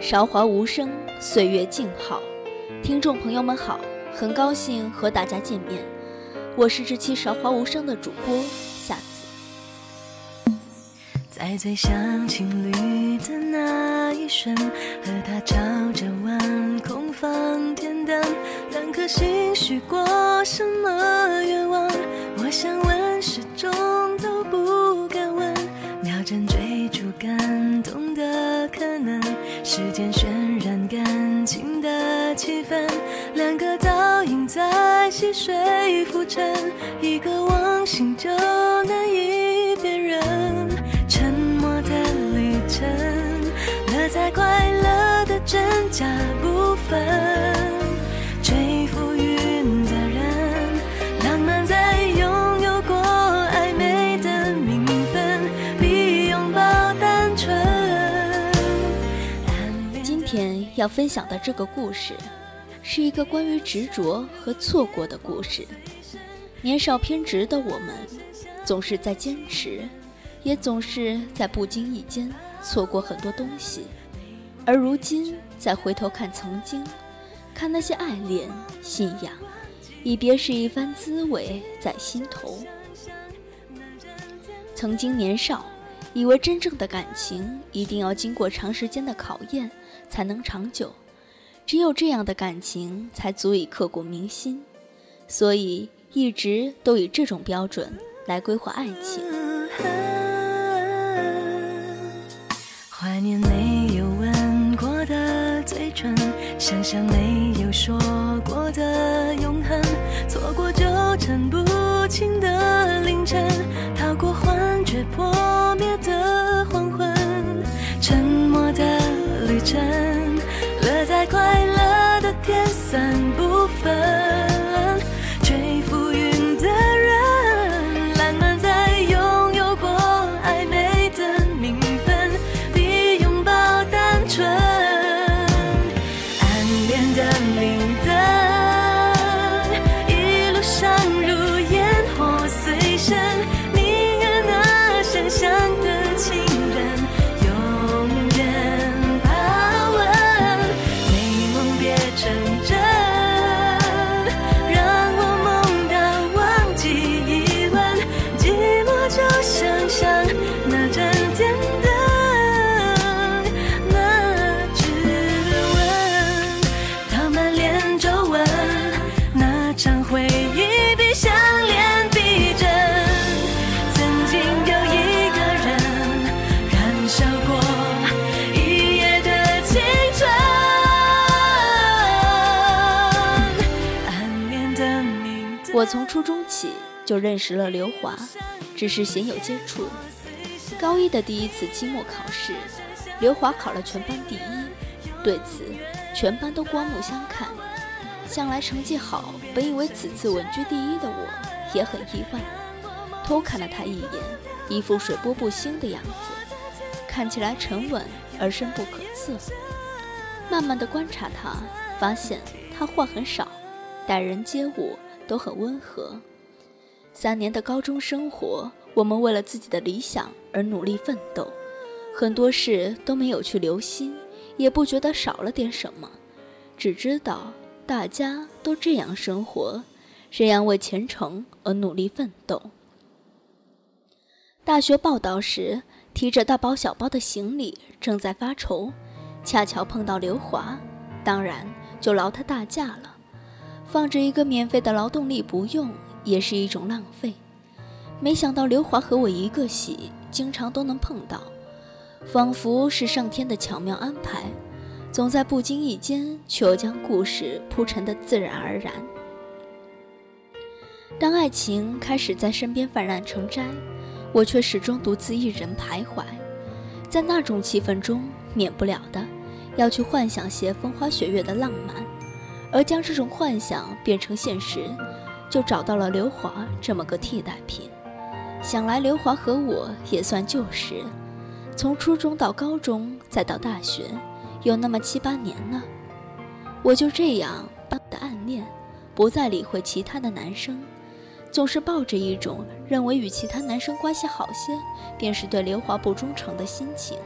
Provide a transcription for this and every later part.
韶华无声，岁月静好。听众朋友们好，很高兴和大家见面，我是这期韶华无声的主播夏子。在最像情侣的那一瞬，和他朝着晚空放天灯，两颗心许过什么愿望？时间渲染感情的气氛，两个倒影在溪水浮沉，一个忘形就难以辨认。沉默的旅程，乐在快乐的真假不分。要分享的这个故事，是一个关于执着和错过的故事。年少偏执的我们，总是在坚持，也总是在不经意间错过很多东西。而如今再回头看曾经，看那些爱恋、信仰，已别是一番滋味在心头。曾经年少，以为真正的感情一定要经过长时间的考验才能长久，只有这样的感情才足以刻骨铭心，所以一直都以这种标准来规划爱情。怀念没有吻过的嘴唇，想象没有说过的永恒，错过纠缠不清的凌晨，天从初中起就认识了刘华，只是鲜有接触。高一的第一次期末考试，刘华考了全班第一，对此全班都刮目相看。向来成绩好，本以为此次稳居第一的我也很意外，偷看了他一眼，一副水波不兴的样子，看起来沉稳而深不可测。慢慢的观察他，发现他话很少，待人接物都很温和。三年的高中生活，我们为了自己的理想而努力奋斗，很多事都没有去留心，也不觉得少了点什么，只知道大家都这样生活，这样为前程而努力奋斗。大学报道时，提着大包小包的行李，正在发愁，恰巧碰到刘华，当然就劳他大驾了。放着一个免费的劳动力不用，也是一种浪费。没想到刘华和我一个系，经常都能碰到，仿佛是上天的巧妙安排，总在不经意间，却又将故事铺陈的自然而然。当爱情开始在身边泛滥成灾，我却始终独自一人徘徊，在那种气氛中，免不了的要去幻想些风花雪月的浪漫，而将这种幻想变成现实，就找到了刘华这么个替代品。想来刘华和我也算旧识，从初中到高中再到大学，有那么七八年了。我就这样的暗恋，不再理会其他的男生，总是抱着一种认为与其他男生关系好些，便是对刘华不忠诚的心情。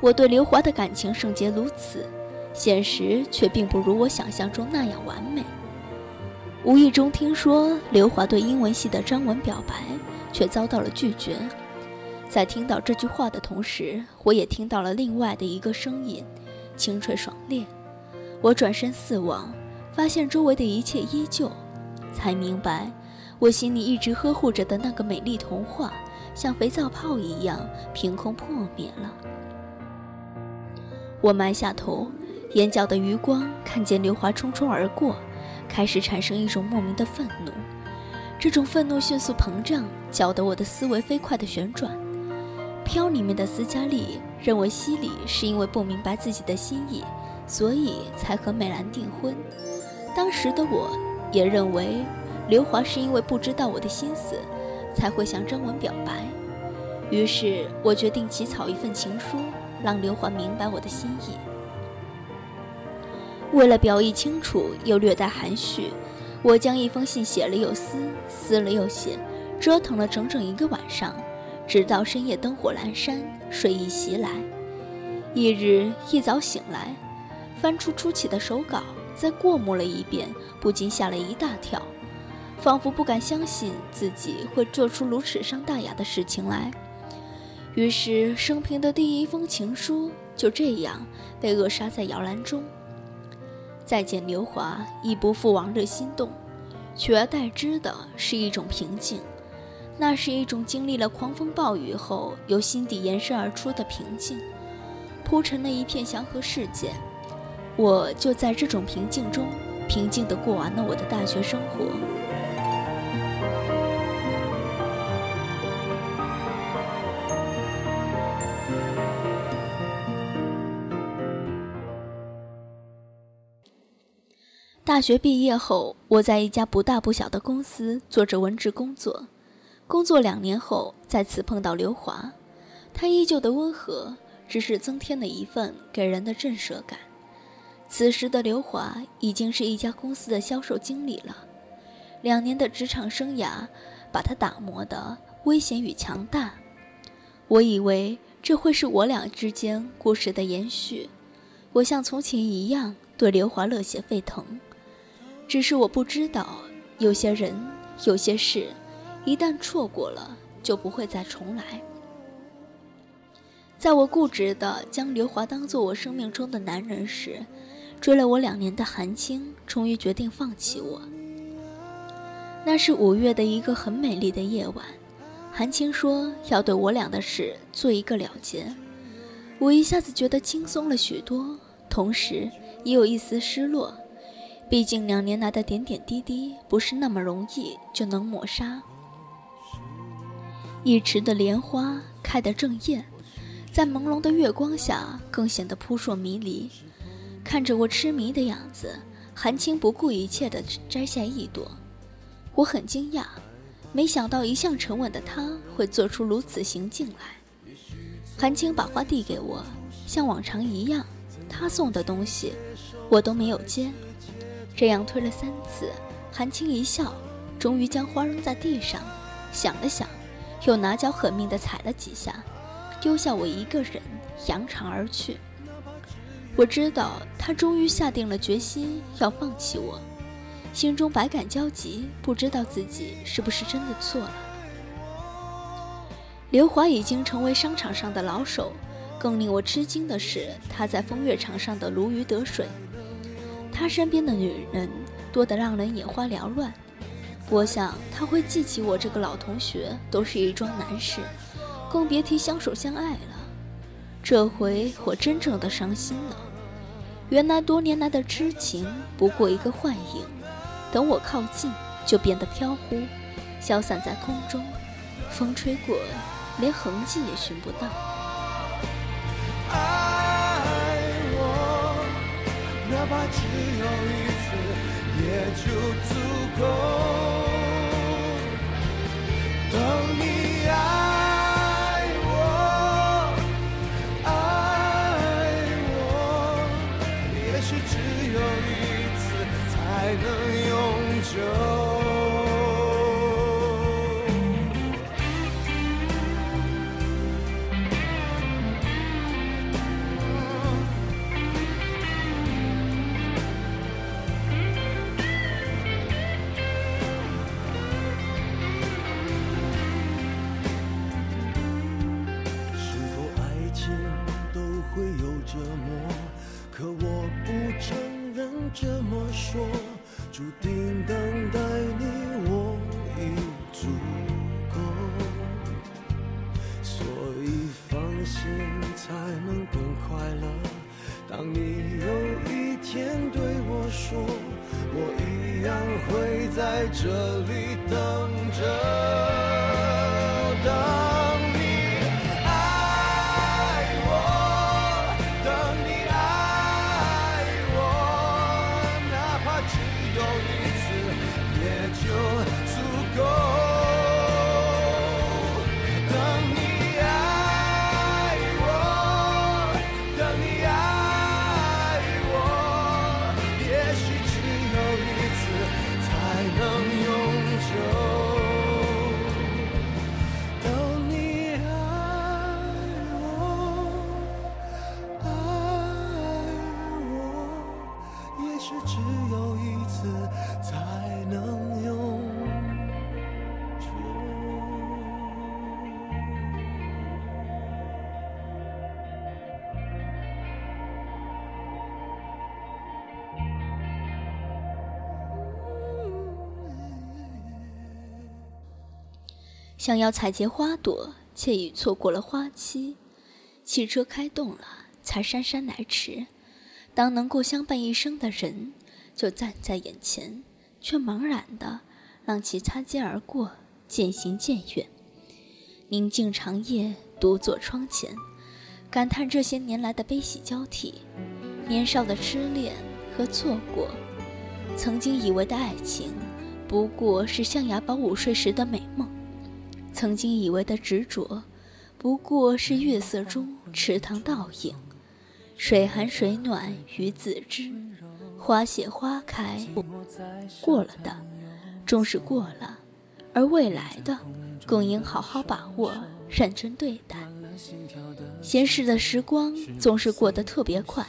我对刘华的感情圣洁如此，现实却并不如我想象中那样完美。无意中听说刘华对英文系的张文表白，却遭到了拒绝。在听到这句话的同时，我也听到了另外的一个声音，清脆爽烈。我转身四望，发现周围的一切依旧，才明白，我心里一直呵护着的那个美丽童话，像肥皂泡一样凭空破灭了。我埋下头，眼角的余光看见刘华匆匆而过，开始产生一种莫名的愤怒。这种愤怒迅速膨胀，搅得我的思维飞快地旋转。飘里面的斯嘉丽认为西里是因为不明白自己的心意，所以才和美兰订婚。当时的我也认为刘华是因为不知道我的心思，才会向张文表白。于是我决定起草一份情书，让刘华明白我的心意。为了表意清楚又略带含蓄，我将一封信写了又撕，撕了又写，折腾了整整一个晚上。直到深夜灯火阑珊，睡意袭来。一日一早醒来，翻出初起的手稿，再过目了一遍，不禁吓了一大跳，仿佛不敢相信自己会做出如此伤大雅的事情来。于是，生平的第一封情书就这样被扼杀在摇篮中。再见，刘华，已不复往日心动，取而代之的是一种平静。那是一种经历了狂风暴雨后由心底延伸而出的平静，铺成了一片祥和世界。我就在这种平静中，平静地过完了我的大学生活。大学毕业后，我在一家不大不小的公司做着文职工作。工作两年后，再次碰到刘华，他依旧的温和，只是增添了一份给人的震慑感。此时的刘华已经是一家公司的销售经理了，两年的职场生涯把他打磨的危险与强大。我以为这会是我俩之间故事的延续，我像从前一样对刘华热血沸腾。只是我不知道，有些人，有些事。一旦错过了，就不会再重来。在我固执的将刘华当做我生命中的男人时，追了我两年的韩青终于决定放弃我。那是五月的一个很美丽的夜晚，韩青说要对我俩的事做一个了结。我一下子觉得轻松了许多，同时也有一丝失落。毕竟两年来的点点滴滴，不是那么容易就能抹杀。一池的莲花开得正艳，在朦胧的月光下更显得扑朔迷离。看着我痴迷的样子，韩青不顾一切地摘下一朵。我很惊讶，没想到一向沉稳的他会做出如此行径来。韩青把花递给我，像往常一样，他送的东西我都没有接。这样推了三次，韩青一笑，终于将花扔在地上，想了想。又拿脚狠命地踩了几下，丢下我一个人扬长而去。我知道他终于下定了决心要放弃我，心中百感交集，不知道自己是不是真的错了。刘华已经成为商场上的老手，更令我吃惊的是他在风月场上的如鱼得水。他身边的女人多得让人眼花缭乱。我想他会记起我这个老同学，都是一桩难事，更别提相守相爱了。这回我真正的伤心了。原来多年来的痴情不过一个幻影，等我靠近，就变得飘忽，消散在空中。风吹过，连痕迹也寻不到。哪怕只有一次，也就足够。等你快乐。当你有一天对我说我一样会在这里等着。想要采撷花朵，却已错过了花期。汽车开动了，才姗姗来迟。当能够相伴一生的人就站在眼前，却茫然的让其擦肩而过，渐行渐远。宁静长夜，独坐窗前，感叹这些年来的悲喜交替，年少的痴恋和错过，曾经以为的爱情，不过是象牙堡午睡时的美梦。曾经以为的执着，不过是月色中池塘倒影。水寒水暖鱼自知，花谢花开，过了的终是过了，而未来的更应好好把握，认真对待。闲适的时光总是过得特别快，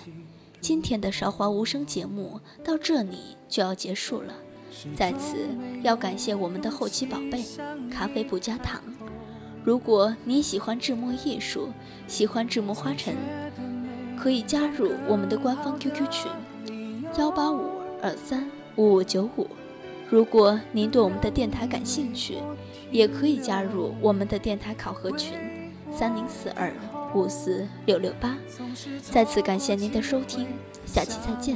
今天的韶华无声节目到这里就要结束了。在此要感谢我们的后期宝贝，咖啡不加糖。如果你喜欢制墨艺术，喜欢制墨花尘，可以加入我们的官方 QQ 群幺八五二三五五九五。如果您对我们的电台感兴趣，也可以加入我们的电台考核群三零四二五四六六八。再次感谢您的收听，下期再见。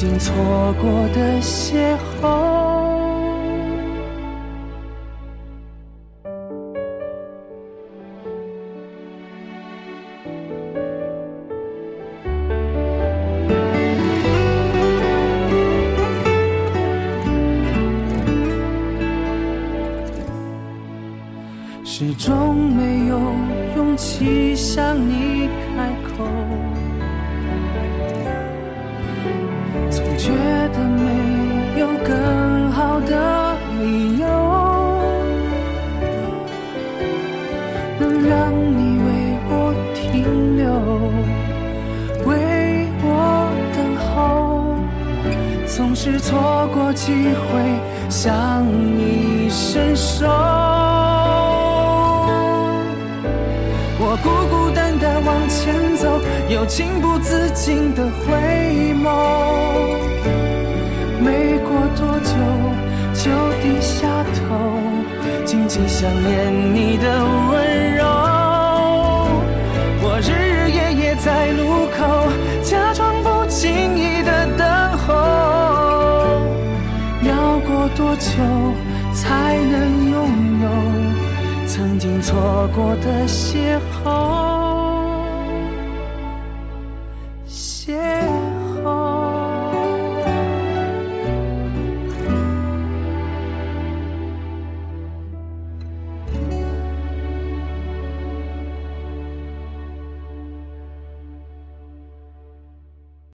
经错过的邂逅，始终没有勇气向你开口。总是错过机会向你伸手，我孤孤单单往前走，又情不自禁的回眸。没过多久，就低下头，静静想念你的温柔。我日日夜夜在路口，假装不经意错过的邂逅？